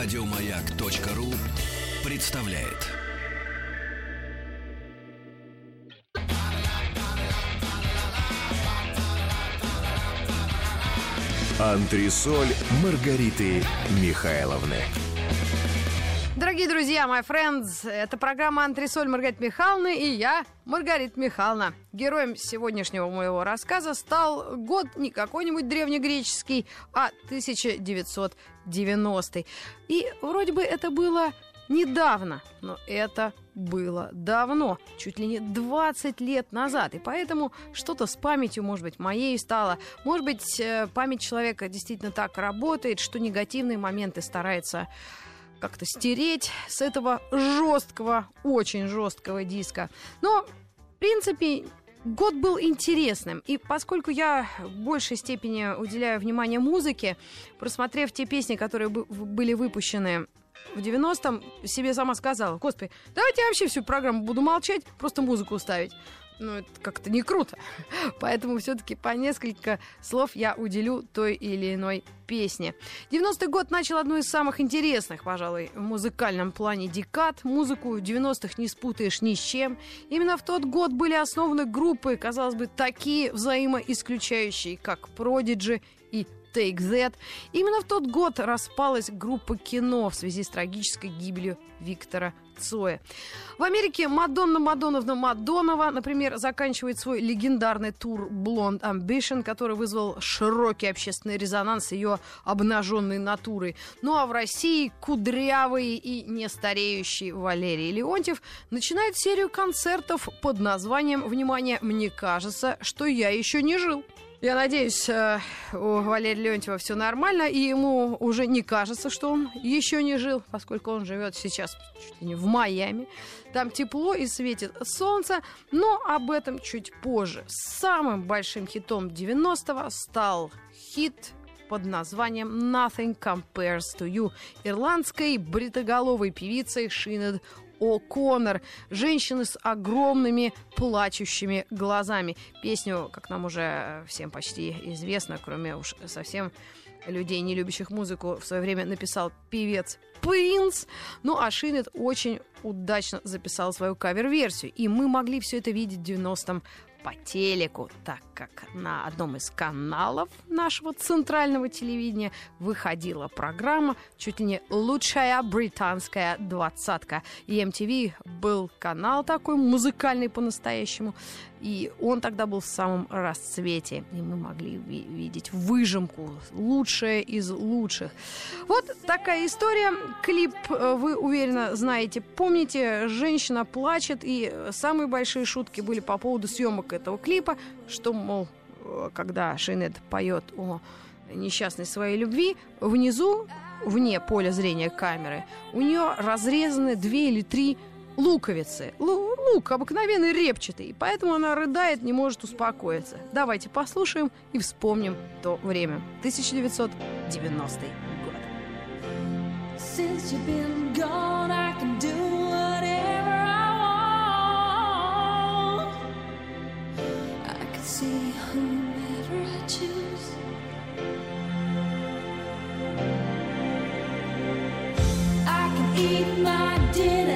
Радиомаяк.ру представляет. Антресоль Маргариты Михайловны. Дорогие друзья, my friends, это программа «Антресоль» Маргариты Михайловны и я, Маргарита Михайловна. Героем сегодняшнего моего рассказа стал год не какой-нибудь древнегреческий, а 1990. И вроде бы это было недавно, но это было давно, чуть ли не 20 лет назад. И поэтому что-то с памятью, может быть, моей стало. Может быть, э, память человека действительно так работает, что негативные моменты старается как-то стереть с этого жесткого, очень жесткого диска. Но, в принципе, год был интересным. И поскольку я в большей степени уделяю внимание музыке, просмотрев те песни, которые были выпущены в 90-м, себе сама сказала, господи, давайте я вообще всю программу буду молчать, просто музыку ставить ну, это как-то не круто. Поэтому все-таки по несколько слов я уделю той или иной песне. 90-й год начал одну из самых интересных, пожалуй, в музыкальном плане декад. Музыку 90-х не спутаешь ни с чем. Именно в тот год были основаны группы, казалось бы, такие взаимоисключающие, как Prodigy и Take That. Именно в тот год распалась группа кино в связи с трагической гибелью Виктора Цоя. В Америке Мадонна Мадоновна Мадонова, например, заканчивает свой легендарный тур Blonde Ambition, который вызвал широкий общественный резонанс ее обнаженной натурой. Ну а в России кудрявый и нестареющий Валерий Леонтьев начинает серию концертов под названием, внимание, «Мне кажется, что я еще не жил». Я надеюсь, э, у Валерия Леонтьева все нормально, и ему уже не кажется, что он еще не жил, поскольку он живет сейчас чуть ли не в Майами. Там тепло и светит солнце, но об этом чуть позже. Самым большим хитом 90-го стал хит под названием «Nothing Compares to You» ирландской бритоголовой певицей Шинед О'Коннор. Женщины с огромными плачущими глазами. Песню, как нам уже всем почти известно, кроме уж совсем людей, не любящих музыку, в свое время написал певец Принц. Ну, а Шинет очень удачно записал свою кавер-версию. И мы могли все это видеть в 90-м по телеку, так как на одном из каналов нашего центрального телевидения выходила программа чуть ли не лучшая британская двадцатка. И MTV был канал такой музыкальный по-настоящему. И он тогда был в самом расцвете. И мы могли видеть выжимку, лучшее из лучших. Вот такая история. Клип э, вы уверенно знаете. Помните, женщина плачет, и самые большие шутки были по поводу съемок этого клипа, что, мол, э, когда Шинет поет о несчастной своей любви, внизу, вне поля зрения камеры, у нее разрезаны две или три луковицы. Лу лук обыкновенный репчатый, поэтому она рыдает, не может успокоиться. Давайте послушаем и вспомним то время. 1990 год. Eat my dinner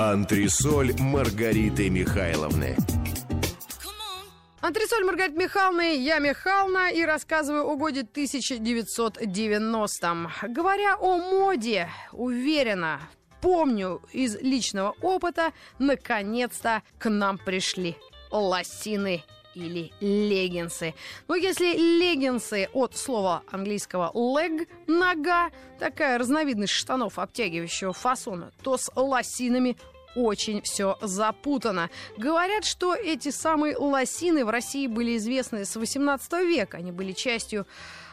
Антресоль Маргариты Михайловны. Антресоль Маргариты Михайловны, я Михайловна и рассказываю о годе 1990. Говоря о моде, уверена, помню из личного опыта, наконец-то к нам пришли лосины или леггинсы. Но если леггинсы от слова английского leg – нога, такая разновидность штанов обтягивающего фасона, то с лосинами очень все запутано. Говорят, что эти самые лосины в России были известны с 18 века. Они были частью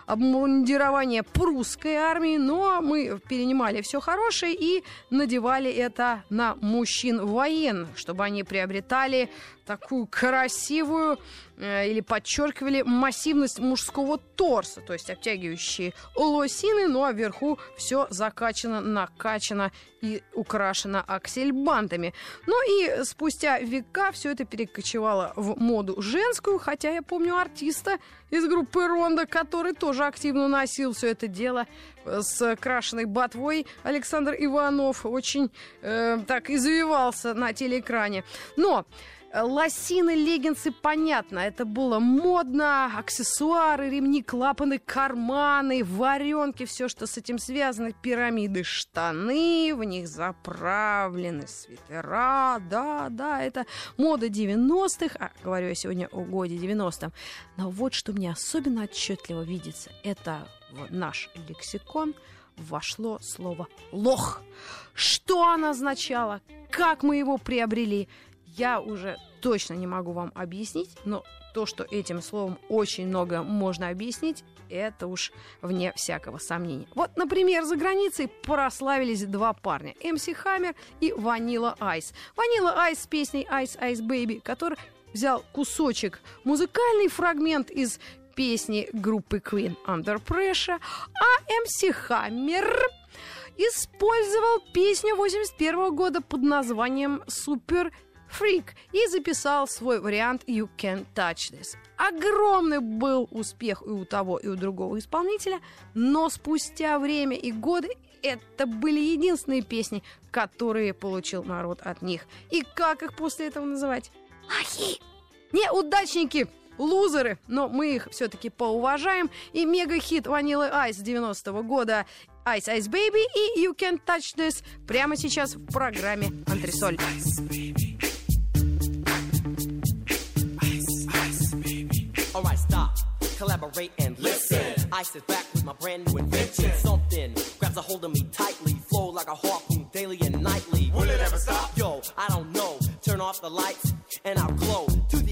обмундирования прусской армии, но мы перенимали все хорошее и надевали это на мужчин военных, чтобы они приобретали такую красивую или подчеркивали массивность мужского торса, то есть обтягивающие лосины, ну а вверху все закачано, накачано и украшено аксельбантами. Ну и спустя века все это перекочевало в моду женскую, хотя я помню артиста из группы Ронда, который тоже активно носил все это дело э, с крашеной ботвой. Александр Иванов очень э, так извивался на телеэкране. Но Лосины, леггинсы, понятно, это было модно, аксессуары, ремни, клапаны, карманы, варенки, все, что с этим связано, пирамиды, штаны, в них заправлены свитера, да, да, это мода 90-х, а говорю я сегодня о годе 90-м. Но вот что мне особенно отчетливо видится, это в наш лексикон вошло слово «лох». Что оно означало? Как мы его приобрели? я уже точно не могу вам объяснить, но то, что этим словом очень много можно объяснить, это уж вне всякого сомнения. Вот, например, за границей прославились два парня. МС Хаммер и Ванила Айс. Ванила Айс с песней Ice Ice Baby, который взял кусочек, музыкальный фрагмент из песни группы Queen Under Pressure, а МС Хаммер использовал песню 81 года под названием «Супер Фрик и записал свой вариант You Can Touch This. Огромный был успех и у того, и у другого исполнителя, но спустя время и годы это были единственные песни, которые получил народ от них. И как их после этого называть? Ахи! Неудачники! Лузеры, но мы их все-таки поуважаем. И мега-хит Vanilla Ice 90-го года Ice Ice Baby и You Can Touch This прямо сейчас в программе Антресоль. Alright, stop, collaborate and listen. I sit back with my brand new invention. Something grabs a hold of me tightly, flow like a harpoon daily and nightly. Will it ever stop? Yo, I don't know. Turn off the lights and I'll glow.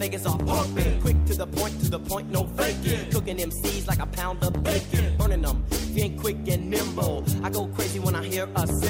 Vegas are pumping. Quick to the point, to the point, no faking. Cooking them seeds like a pound of bacon. Burning them, being quick and nimble. I go crazy when I hear a sound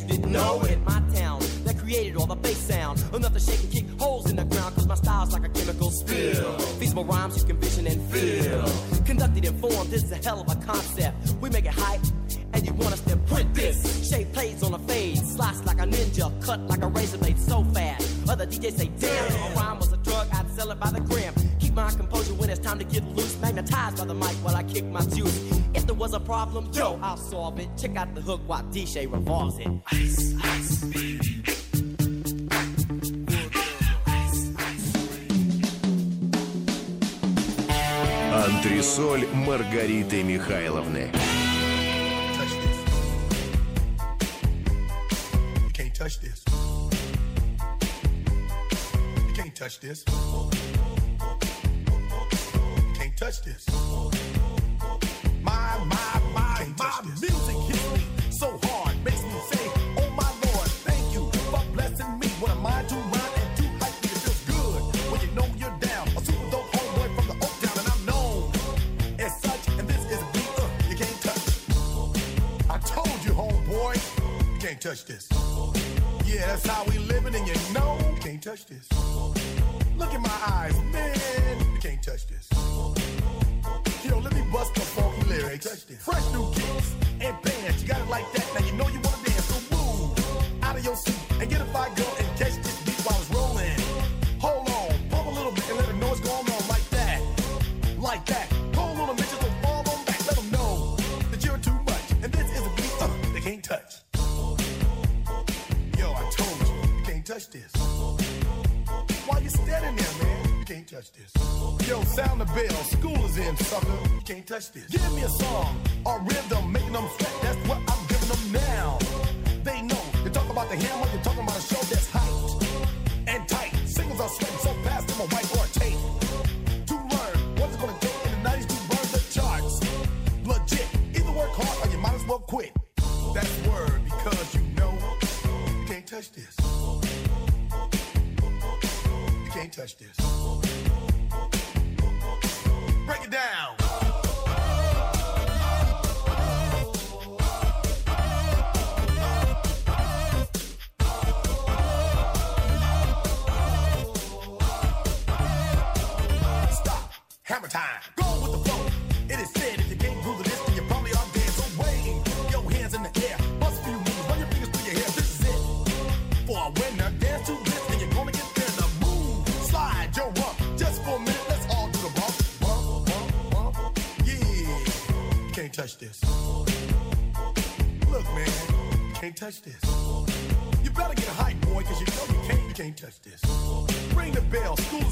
you didn't know it. My town that created all the bass sound. Enough to shake and kick holes in the ground, cause my style's like a chemical spill. Feasible rhymes you can vision and feel. Conducted in form, this is a hell of a concept. We make it hype, and you want us to print this. Shape plays on a fade, slice like a ninja, cut like a razor blade so fast. Other DJs say, damn, a rhyme was a drug, I'd sell it by the gram Keep my composure when it's time to get loose. Magnetized by the mic while I kick my juice. If there was a problem, yo, I'll solve it. Check out the hook while DJ revolves it. Ice, ice, baby. Антресоль Маргариты Михайловны. touch this. You can't touch this. Touch this. You can't touch this. My, my, my, my music hits me so hard, makes me say, Oh my Lord, thank you for blessing me. What am I to rhyme and to hype me? It feels good when you know you're down. A super dope homeboy from the Oak Town, and I'm known as such. And this is a beat uh, you can't touch. I told you, homeboy, you can't touch this. Yeah, that's how we living, and you know you can't touch this. Sound the bell. School is in, sucker. You can't touch this. Give me a song or rhythm, making them sweat. That's what touch this. Ring the bell, school's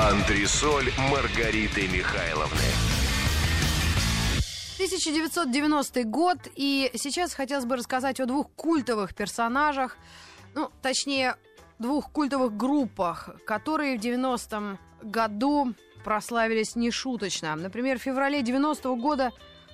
Антресоль Маргариты Михайловны. 1990 год, и сейчас хотелось бы рассказать о двух культовых персонажах, ну, точнее, двух культовых группах, которые в 90-м году прославились нешуточно. Например, в феврале 90-го года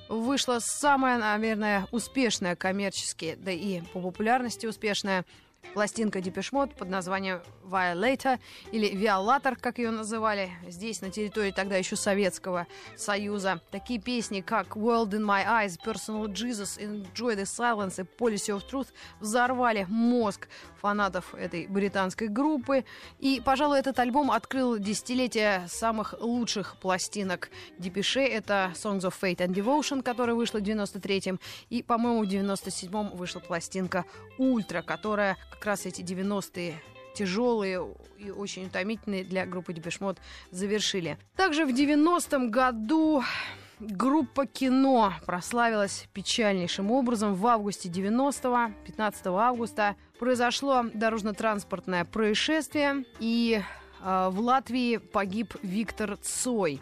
вышла самая, наверное, успешная коммерчески, да и по популярности успешная пластинка Депешмот под названием Violator или Violator, как ее называли, здесь на территории тогда еще Советского Союза. Такие песни, как World in My Eyes, Personal Jesus, Enjoy the Silence и Policy of Truth взорвали мозг фанатов этой британской группы. И, пожалуй, этот альбом открыл десятилетие самых лучших пластинок Депеше. Это Songs of Fate and Devotion, которая вышла в 93-м. И, по-моему, в 97-м вышла пластинка Ультра, которая как раз эти 90-е тяжелые и очень утомительные для группы Депешмот завершили. Также в 90-м году группа «Кино» прославилась печальнейшим образом. В августе 90-го, 15 августа, произошло дорожно-транспортное происшествие, и э, в Латвии погиб Виктор Цой.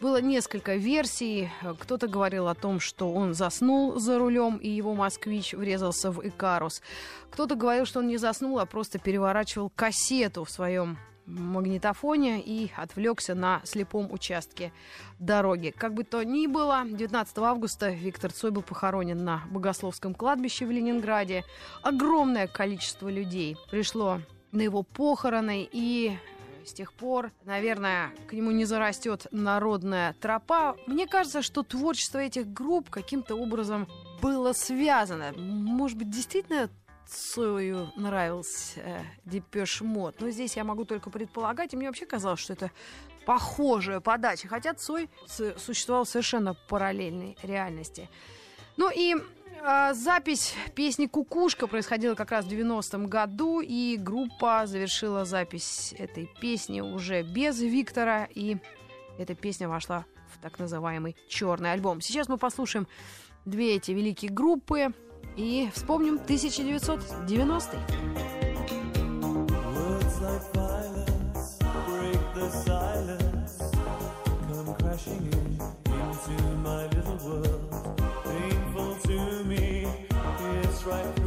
Было несколько версий. Кто-то говорил о том, что он заснул за рулем, и его москвич врезался в Икарус. Кто-то говорил, что он не заснул, а просто переворачивал кассету в своем магнитофоне и отвлекся на слепом участке дороги. Как бы то ни было, 19 августа Виктор Цой был похоронен на Богословском кладбище в Ленинграде. Огромное количество людей пришло на его похороны, и с тех пор, наверное, к нему не зарастет народная тропа. Мне кажется, что творчество этих групп каким-то образом было связано. Может быть, действительно Цою нравился э, Depeche Mode. Но здесь я могу только предполагать, и мне вообще казалось, что это похожая подача. Хотя Цой существовал в совершенно параллельной реальности. Ну и запись песни «Кукушка» происходила как раз в 90-м году, и группа завершила запись этой песни уже без Виктора, и эта песня вошла в так называемый черный альбом. Сейчас мы послушаем две эти великие группы и вспомним 1990 right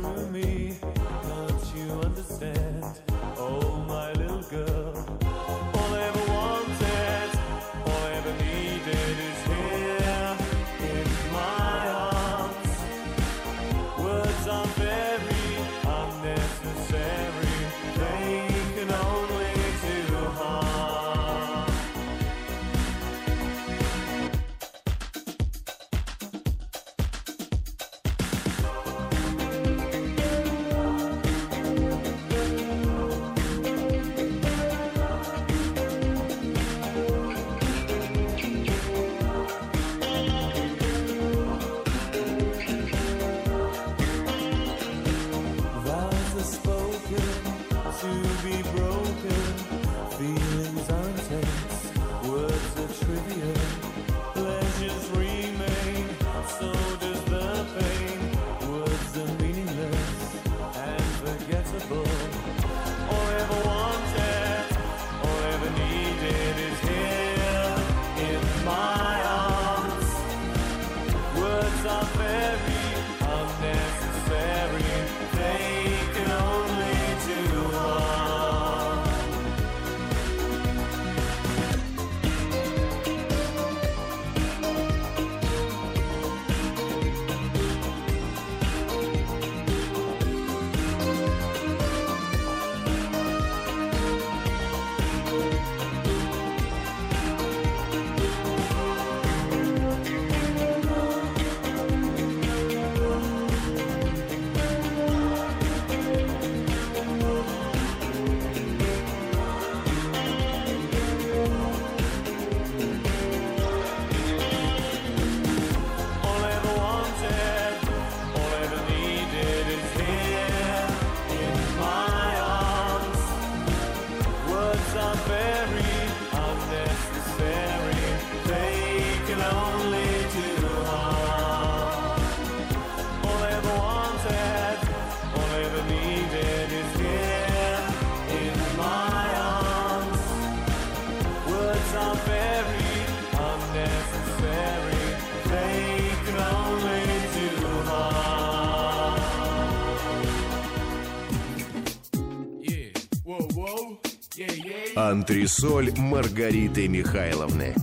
Антресоль Маргариты Михайловны.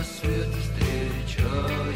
Рассвет встречаешь?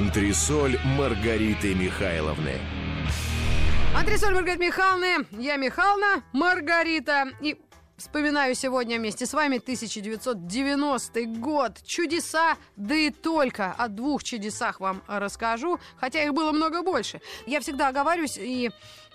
Антресоль Маргариты Михайловны. Андрей Маргарита Михайловна, я Михайловна, Маргарита. И вспоминаю сегодня вместе с вами 1990 год. Чудеса, да и только о двух чудесах вам расскажу, хотя их было много больше. Я всегда оговариваюсь и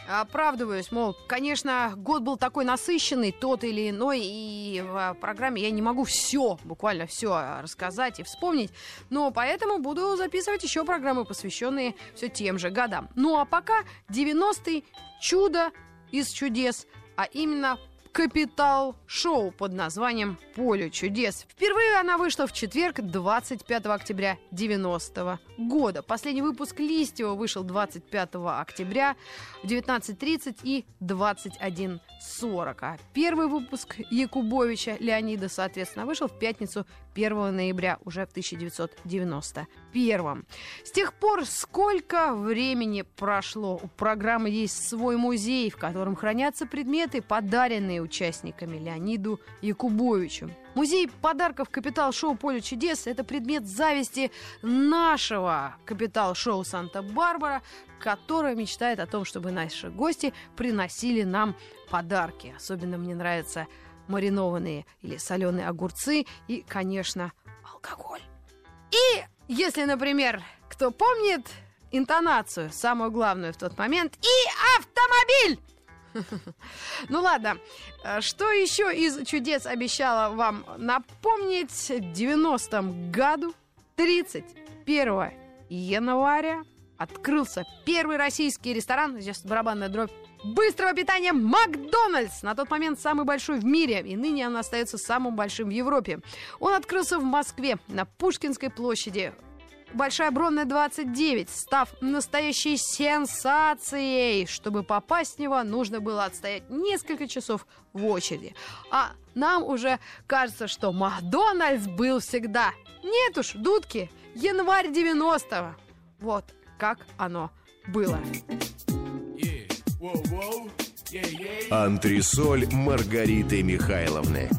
оправдываюсь, мол, конечно, год был такой насыщенный, тот или иной, и в программе я не могу все, буквально все рассказать и вспомнить, но поэтому буду записывать еще программы, посвященные все тем же годам. Ну а пока 90-й чудо из чудес, а именно Капитал Шоу под названием «Поле чудес». Впервые она вышла в четверг, 25 октября 90 года. Последний выпуск Листьева вышел 25 октября в 19.30 и 21.40. А первый выпуск Якубовича Леонида, соответственно, вышел в пятницу 1 ноября уже в 1991. С тех пор сколько времени прошло? У программы есть свой музей, в котором хранятся предметы, подаренные участниками Леониду Якубовичу. Музей подарков «Капитал-шоу Поле чудес» — это предмет зависти нашего «Капитал-шоу Санта-Барбара», которое мечтает о том, чтобы наши гости приносили нам подарки. Особенно мне нравятся маринованные или соленые огурцы и, конечно, алкоголь. И если, например, кто помнит интонацию, самую главную в тот момент, и автомобиль! Ну ладно, Э, что еще из чудес обещала вам напомнить? В 90-м году, 31 января, открылся первый российский ресторан, здесь барабанная дробь, быстрого питания Макдональдс. На тот момент самый большой в мире, и ныне он остается самым большим в Европе. Он открылся в Москве на Пушкинской площади. Большая Бронная 29, став настоящей сенсацией. Чтобы попасть в него, нужно было отстоять несколько часов в очереди. А нам уже кажется, что Макдональдс был всегда. Нет уж, дудки, январь 90-го. Вот как оно было. Антресоль Маргариты Михайловны.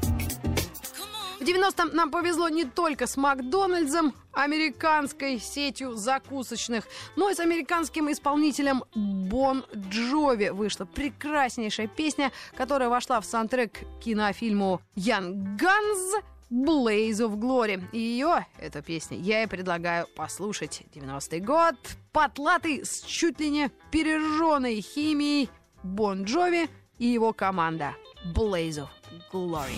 В 90-м нам повезло не только с Макдональдсом, американской сетью закусочных, но и с американским исполнителем Бон Джови вышла прекраснейшая песня, которая вошла в саундтрек к кинофильму «Young Guns», Blaze of Glory. И ее, эту песню, я и предлагаю послушать. 90-й год, потлатый с чуть ли не пережженной химией Бон Джови и его команда Blaze of Glory.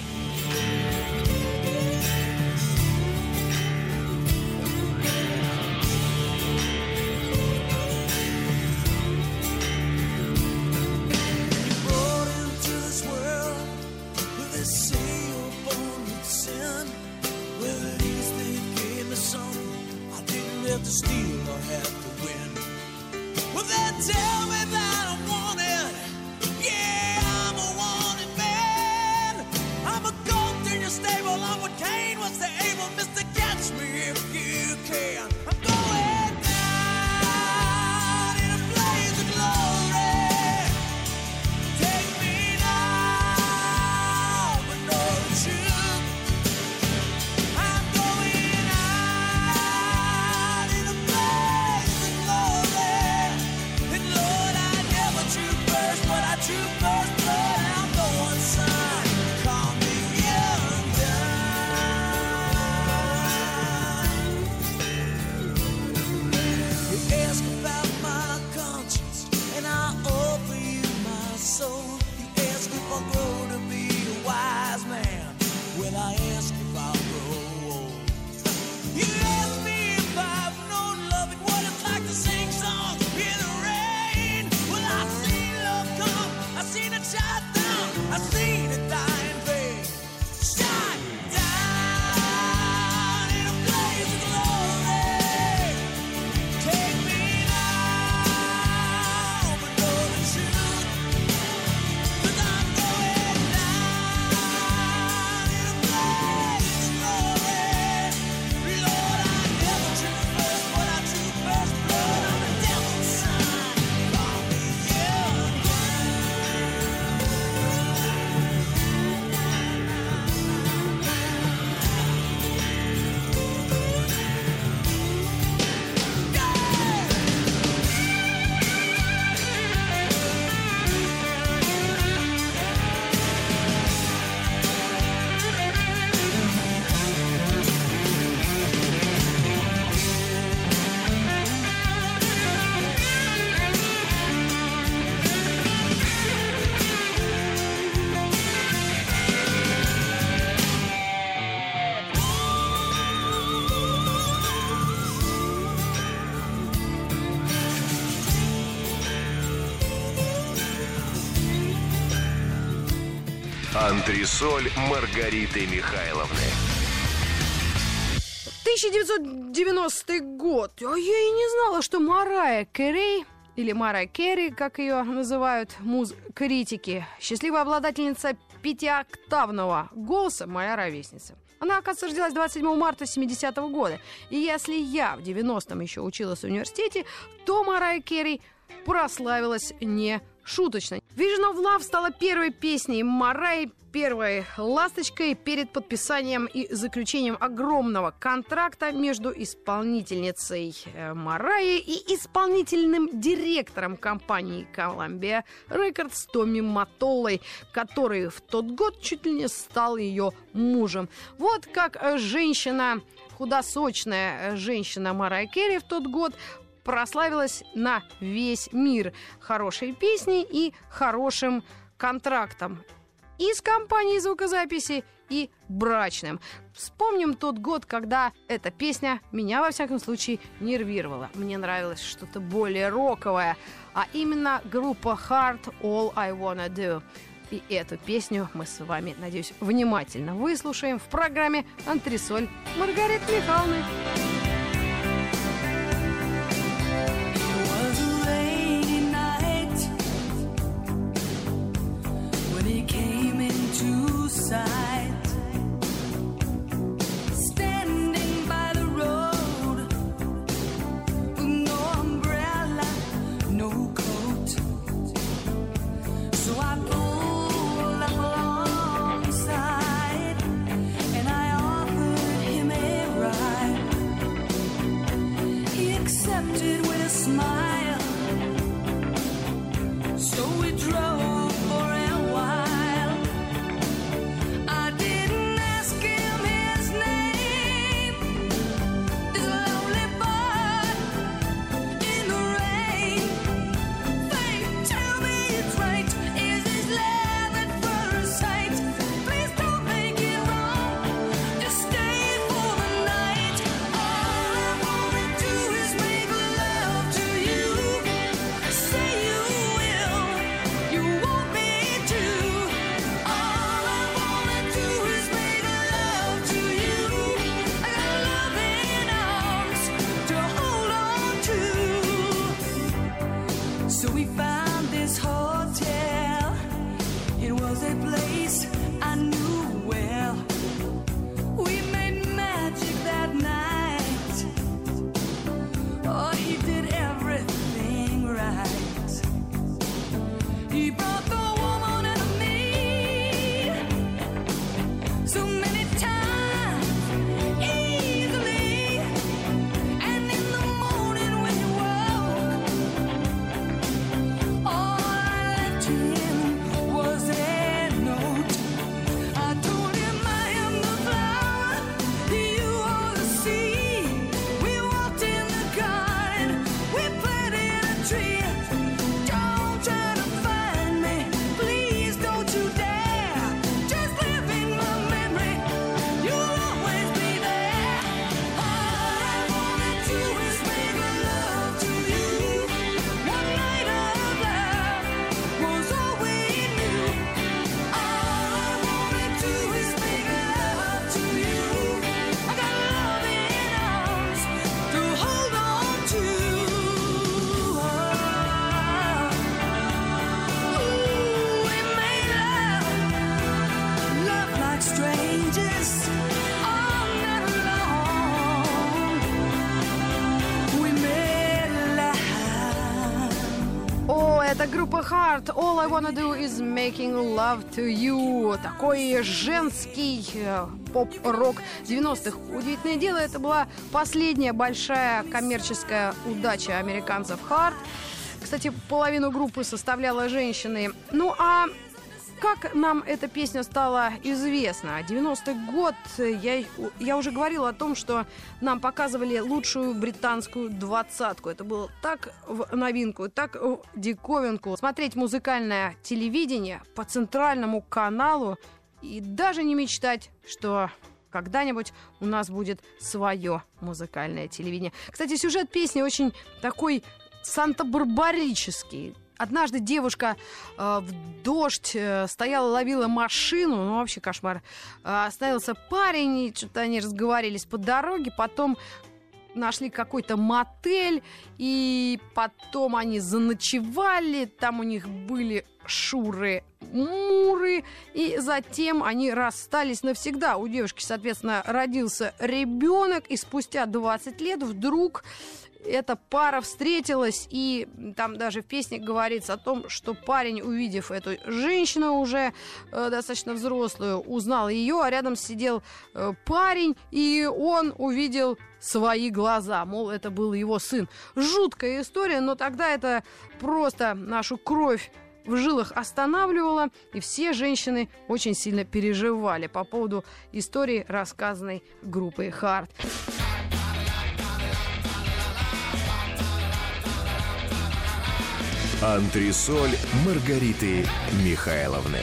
Антресоль Маргариты Михайловны. 1990 год. А я и не знала, что Марая Кэрей или Мара Керри, как ее называют муз-критики, счастливая обладательница пятиоктавного голоса, моя ровесница. Она, оказывается, родилась 27 марта 70-го года. И если я в 90-м еще училась в университете, то Марая Керри прославилась не шуточно. Vision of Love стала первой песней Марай, первой ласточкой перед подписанием и заключением огромного контракта между исполнительницей э, Марайи и исполнительным директором компании Columbia Records Томми Матолой, который в тот год чуть ли не стал ее мужем. Вот как женщина, худосочная женщина Марай Керри в тот год прославилась на весь мир хорошей песней и хорошим контрактом и с компанией звукозаписи, и брачным. Вспомним тот год, когда эта песня меня, во всяком случае, нервировала. Мне нравилось что-то более роковое, а именно группа Heart All I Wanna Do. И эту песню мы с вами, надеюсь, внимательно выслушаем в программе «Антресоль» Маргариты Михайловны. Heart. All I wanna do is making love to you. Такой женский э, поп-рок 90-х. Удивительное дело, это была последняя большая коммерческая удача американцев Heart. Кстати, половину группы составляла женщины. Ну а как нам эта песня стала известна? 90-й год, я, я уже говорила о том, что нам показывали лучшую британскую двадцатку. Это было так в новинку, так в диковинку. Смотреть музыкальное телевидение по центральному каналу и даже не мечтать, что когда-нибудь у нас будет свое музыкальное телевидение. Кстати, сюжет песни очень такой санта-барбарический. Однажды девушка э, в дождь э, стояла, ловила машину, ну вообще кошмар. Э, остановился парень, и что-то они разговорились по дороге, потом нашли какой-то мотель, и потом они заночевали, там у них были шуры муры, и затем они расстались навсегда. У девушки, соответственно, родился ребенок, и спустя 20 лет вдруг эта пара встретилась, и там даже в песне говорится о том, что парень, увидев эту женщину уже э, достаточно взрослую, узнал ее, а рядом сидел э, парень, и он увидел свои глаза, мол, это был его сын. Жуткая история, но тогда это просто нашу кровь в жилах останавливало, и все женщины очень сильно переживали по поводу истории, рассказанной группой «Харт». Антресоль Маргариты Михайловны.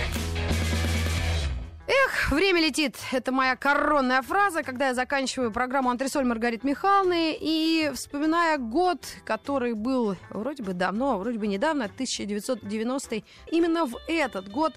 Эх, время летит. Это моя коронная фраза, когда я заканчиваю программу «Антресоль Маргарит Михайловны» и вспоминая год, который был вроде бы давно, вроде бы недавно, 1990 именно в этот год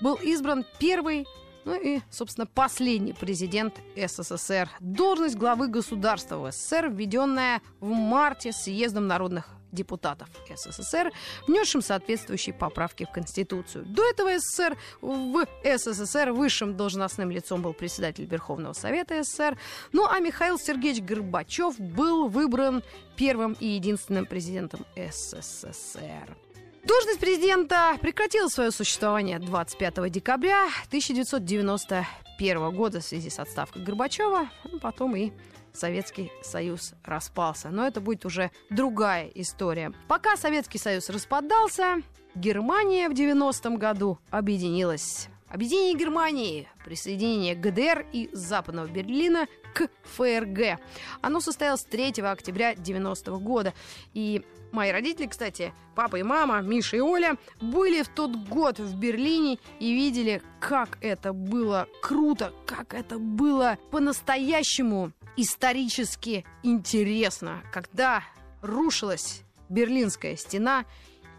был избран первый ну и, собственно, последний президент СССР. Должность главы государства в СССР, введенная в марте съездом народных депутатов СССР, внесшим соответствующие поправки в Конституцию. До этого СССР в СССР высшим должностным лицом был председатель Верховного Совета СССР. Ну а Михаил Сергеевич Горбачев был выбран первым и единственным президентом СССР. Должность президента прекратила свое существование 25 декабря 1991 года в связи с отставкой Горбачева, ну, потом и Советский Союз распался. Но это будет уже другая история. Пока Советский Союз распадался, Германия в 90-м году объединилась. Объединение Германии, присоединение ГДР и Западного Берлина к ФРГ. Оно состоялось 3 октября 90 года. И Мои родители, кстати, папа и мама, Миша и Оля, были в тот год в Берлине и видели, как это было круто, как это было по-настоящему исторически интересно, когда рушилась Берлинская стена,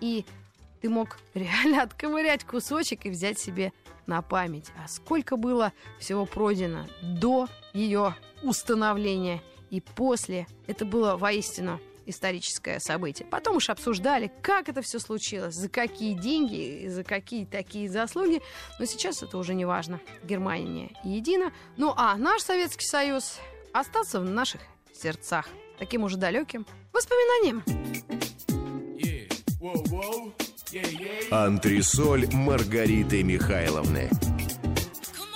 и ты мог реально отковырять кусочек и взять себе на память. А сколько было всего пройдено до ее установления и после. Это было воистину историческое событие. Потом уж обсуждали, как это все случилось, за какие деньги, за какие такие заслуги. Но сейчас это уже не важно. Германия едина. Ну а наш Советский Союз остался в наших сердцах. Таким уже далеким воспоминанием. Антресоль Маргариты Михайловны.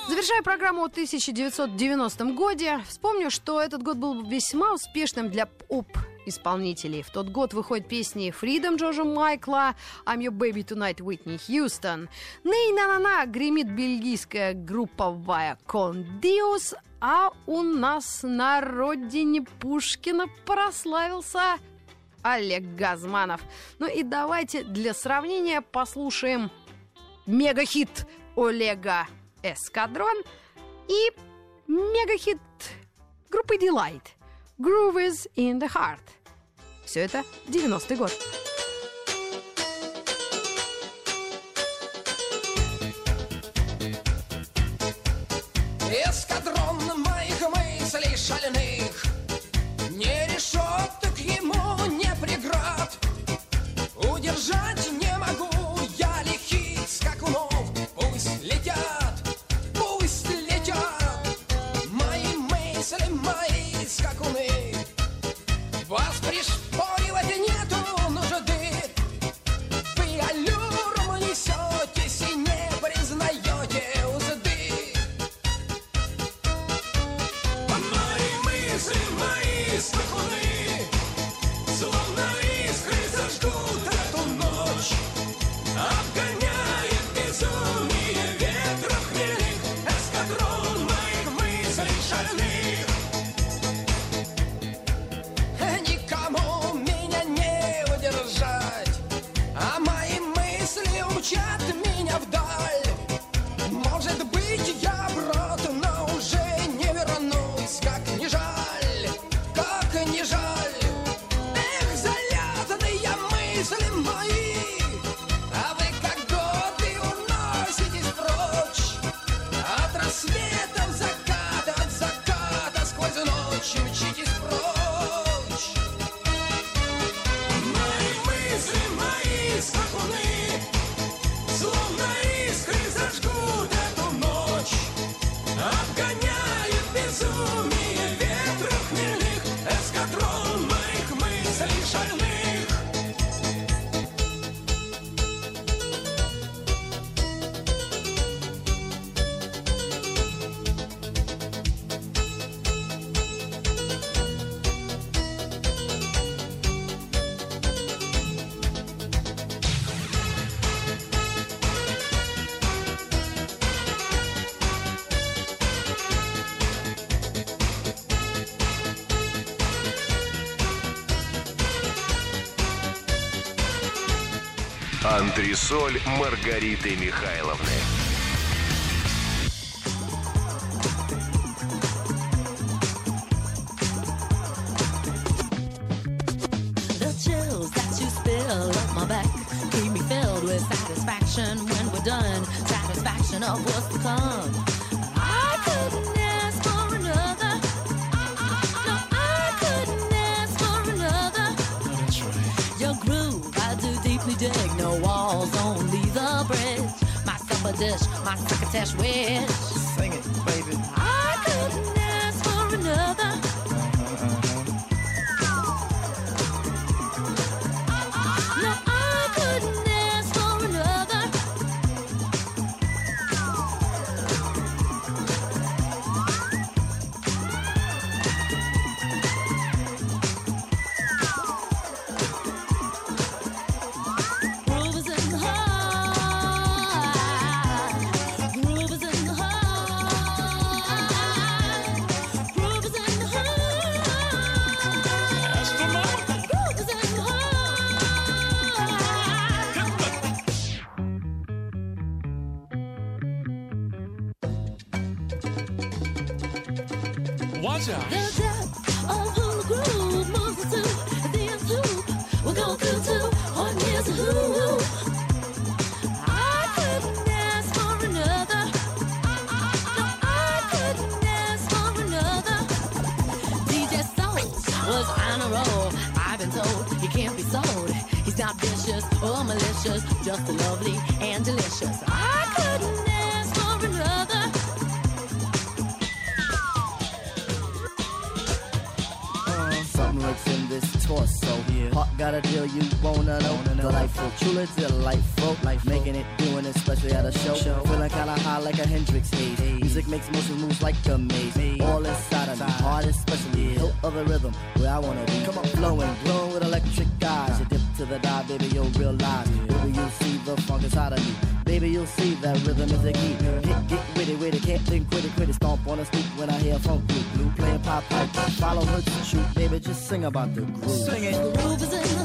Завершая программу о 1990 годе, вспомню, что этот год был весьма успешным для поп исполнителей. В тот год выходят песни Freedom Джорджа Майкла, I'm Your Baby Tonight Whitney Houston. Ней на на на гремит бельгийская групповая Кондиус, а у нас на родине Пушкина прославился Олег Газманов. Ну и давайте для сравнения послушаем мегахит Олега Эскадрон и мегахит группы Delight Groove is in the Heart. Все это 90-й год. Антресоль Маргариты Михайловны. The chills that you spill up my back keep me filled with satisfaction when we're done. Satisfaction of what's to come. Dish, my succotash wish. Sing it, baby. I couldn't ask for another. Or malicious, just lovely and delicious. I couldn't ask for another. Uh, something lurks in this torso. Heart got a deal you wanna know. Delightful, truly delightful. Life making it, doing it, especially at a show. Feeling kinda high like a Hendrix haze. Music makes motion moves like a maze. All inside of me, heart especially. Of the rhythm, where I wanna be. Come on, flowing, glowing with electric eyes. You dip to the dive, baby, you'll realize. Baby, you'll see the funk inside of me. Baby, you'll see that rhythm is the key. Hit, get witty, witty, can't think, quit it, quit it. Stomp on the street when I hear funk blue, blue playing pop pipe. Follow her to shoot, baby, just sing about the groove. Sing it. The Groove is in the